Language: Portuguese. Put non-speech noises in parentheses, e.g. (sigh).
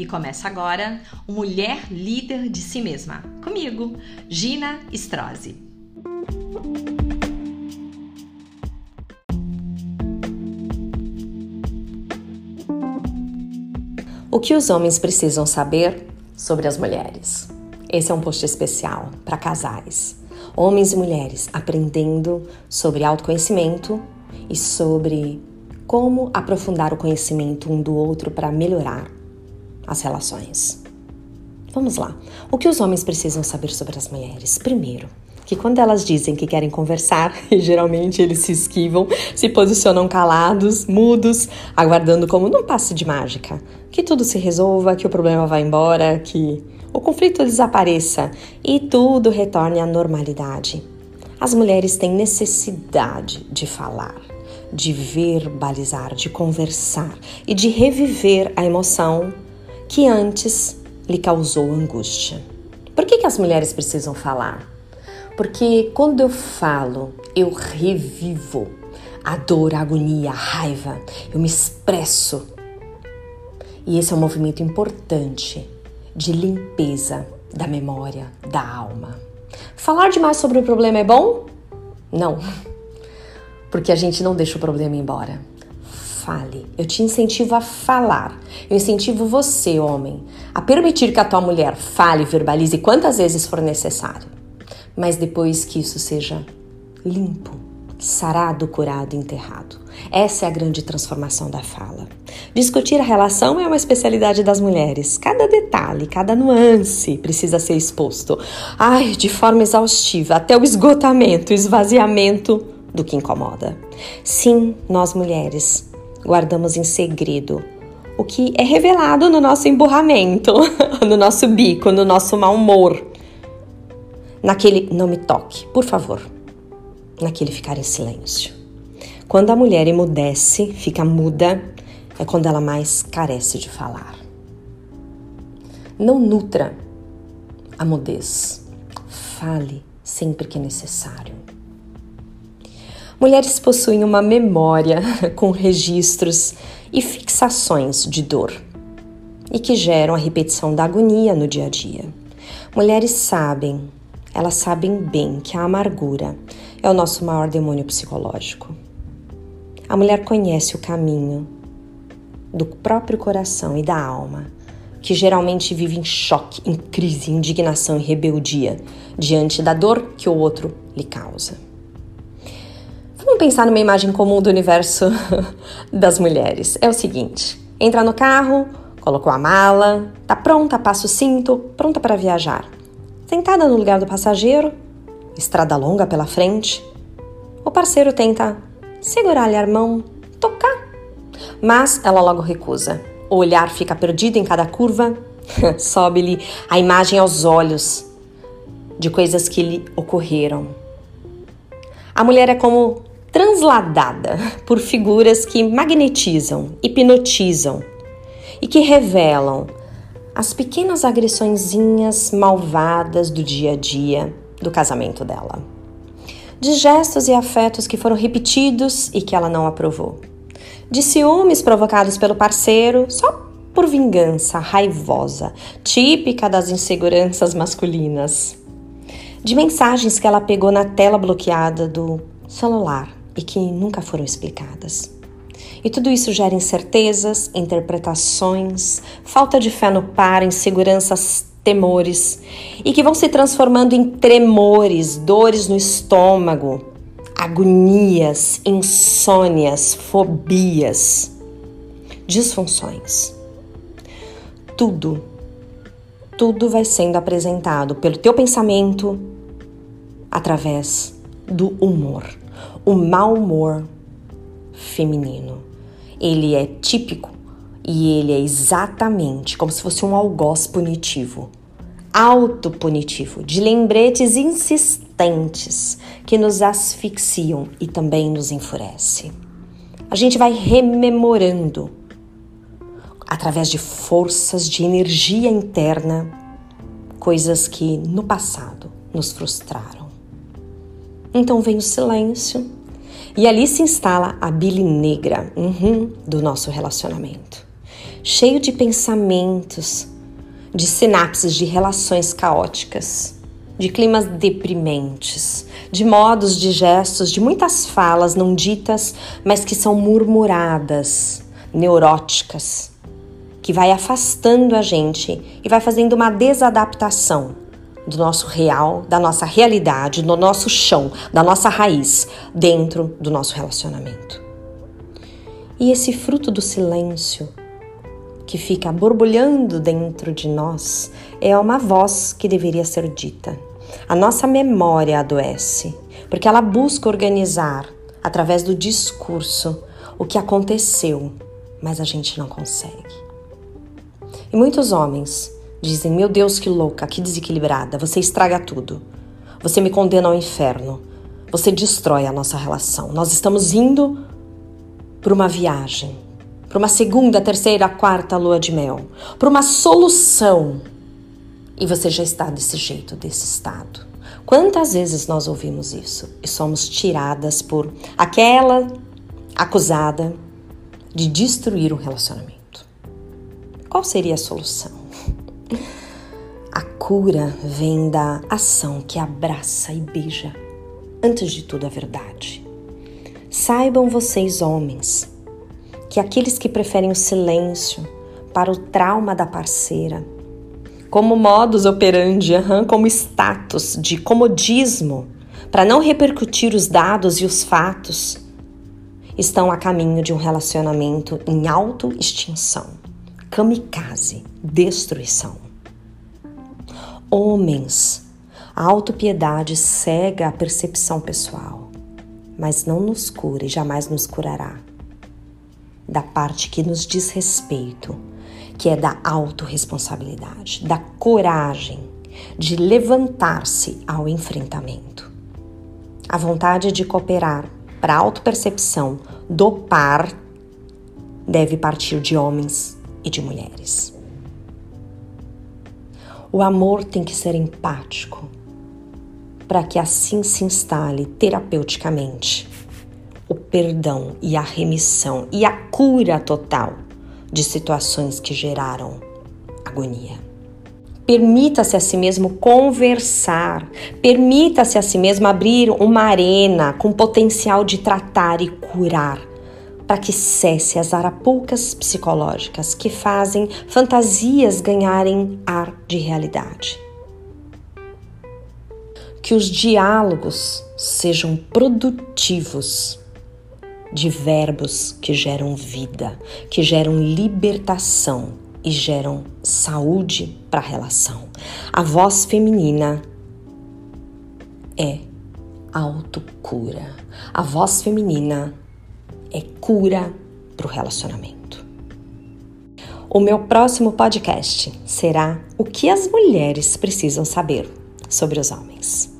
E começa agora o Mulher Líder de Si Mesma. Comigo, Gina Strozzi. O que os homens precisam saber sobre as mulheres? Esse é um post especial para casais, homens e mulheres aprendendo sobre autoconhecimento e sobre como aprofundar o conhecimento um do outro para melhorar as relações. Vamos lá. O que os homens precisam saber sobre as mulheres? Primeiro, que quando elas dizem que querem conversar, (laughs) geralmente eles se esquivam, se posicionam calados, mudos, aguardando como num passe de mágica, que tudo se resolva, que o problema vá embora, que o conflito desapareça e tudo retorne à normalidade. As mulheres têm necessidade de falar, de verbalizar, de conversar e de reviver a emoção que antes lhe causou angústia. Por que, que as mulheres precisam falar? Porque quando eu falo, eu revivo a dor, a agonia, a raiva, eu me expresso. E esse é um movimento importante de limpeza da memória, da alma. Falar demais sobre o problema é bom? Não (laughs) porque a gente não deixa o problema embora. Fale. Eu te incentivo a falar. Eu incentivo você, homem, a permitir que a tua mulher fale, verbalize quantas vezes for necessário. Mas depois que isso seja limpo, sarado, curado, enterrado. Essa é a grande transformação da fala. Discutir a relação é uma especialidade das mulheres. Cada detalhe, cada nuance precisa ser exposto. Ai, de forma exaustiva, até o esgotamento, esvaziamento do que incomoda. Sim, nós mulheres guardamos em segredo o que é revelado no nosso emburramento, (laughs) no nosso bico, no nosso mau humor. Naquele não me toque, por favor. Naquele ficar em silêncio. Quando a mulher emudece, fica muda, é quando ela mais carece de falar. Não nutra a mudez. Fale sempre que necessário. Mulheres possuem uma memória (laughs) com registros e fixações de dor e que geram a repetição da agonia no dia a dia. Mulheres sabem, elas sabem bem que a amargura é o nosso maior demônio psicológico. A mulher conhece o caminho do próprio coração e da alma, que geralmente vive em choque, em crise, indignação e rebeldia diante da dor que o outro lhe causa. Pensar numa imagem comum do universo (laughs) das mulheres. É o seguinte: entra no carro, colocou a mala, tá pronta, passa o cinto, pronta para viajar. Sentada no lugar do passageiro, estrada longa pela frente, o parceiro tenta segurar-lhe a mão, tocar, mas ela logo recusa. O olhar fica perdido em cada curva, (laughs) sobe-lhe a imagem aos olhos de coisas que lhe ocorreram. A mulher é como transladada por figuras que magnetizam, hipnotizam e que revelam as pequenas agressõezinhas malvadas do dia a dia do casamento dela. De gestos e afetos que foram repetidos e que ela não aprovou. De ciúmes provocados pelo parceiro só por vingança raivosa, típica das inseguranças masculinas. De mensagens que ela pegou na tela bloqueada do celular e que nunca foram explicadas. E tudo isso gera incertezas, interpretações, falta de fé no par, inseguranças, temores e que vão se transformando em tremores, dores no estômago, agonias, insônias, fobias, disfunções. Tudo, tudo vai sendo apresentado pelo teu pensamento através do humor o mau humor feminino. Ele é típico e ele é exatamente como se fosse um algoz punitivo, autopunitivo, de lembretes insistentes que nos asfixiam e também nos enfurece. A gente vai rememorando através de forças de energia interna coisas que no passado nos frustraram. Então vem o silêncio e ali se instala a bile negra uhum, do nosso relacionamento. cheio de pensamentos, de sinapses de relações caóticas, de climas deprimentes, de modos de gestos, de muitas falas não ditas, mas que são murmuradas, neuróticas, que vai afastando a gente e vai fazendo uma desadaptação do nosso real, da nossa realidade, do nosso chão, da nossa raiz dentro do nosso relacionamento. E esse fruto do silêncio que fica borbulhando dentro de nós é uma voz que deveria ser dita. A nossa memória adoece, porque ela busca organizar através do discurso o que aconteceu, mas a gente não consegue. E muitos homens dizem: Meu Deus, que louca, que desequilibrada, você estraga tudo. Você me condena ao inferno. Você destrói a nossa relação. Nós estamos indo para uma viagem para uma segunda, terceira, quarta lua de mel, para uma solução. E você já está desse jeito, desse estado. Quantas vezes nós ouvimos isso e somos tiradas por aquela acusada de destruir um relacionamento? Qual seria a solução? A cura vem da ação que abraça e beija, antes de tudo, a verdade. Saibam vocês, homens, que aqueles que preferem o silêncio para o trauma da parceira, como modus operandi, como status de comodismo, para não repercutir os dados e os fatos, estão a caminho de um relacionamento em autoextinção, kamikaze, destruição. Homens, a autopiedade cega a percepção pessoal, mas não nos cura e jamais nos curará da parte que nos diz respeito, que é da autorresponsabilidade, da coragem de levantar-se ao enfrentamento. A vontade de cooperar para a autopercepção do par deve partir de homens e de mulheres. O amor tem que ser empático para que assim se instale terapeuticamente o perdão e a remissão e a cura total de situações que geraram agonia. Permita-se a si mesmo conversar, permita-se a si mesmo abrir uma arena com potencial de tratar e curar, para que cesse as arapucas psicológicas que fazem fantasias ganharem ar de realidade. Que os diálogos sejam produtivos de verbos que geram vida, que geram libertação e geram saúde para a relação. A voz feminina é autocura. A voz feminina é cura para o relacionamento. O meu próximo podcast será O que as mulheres precisam saber sobre os homens.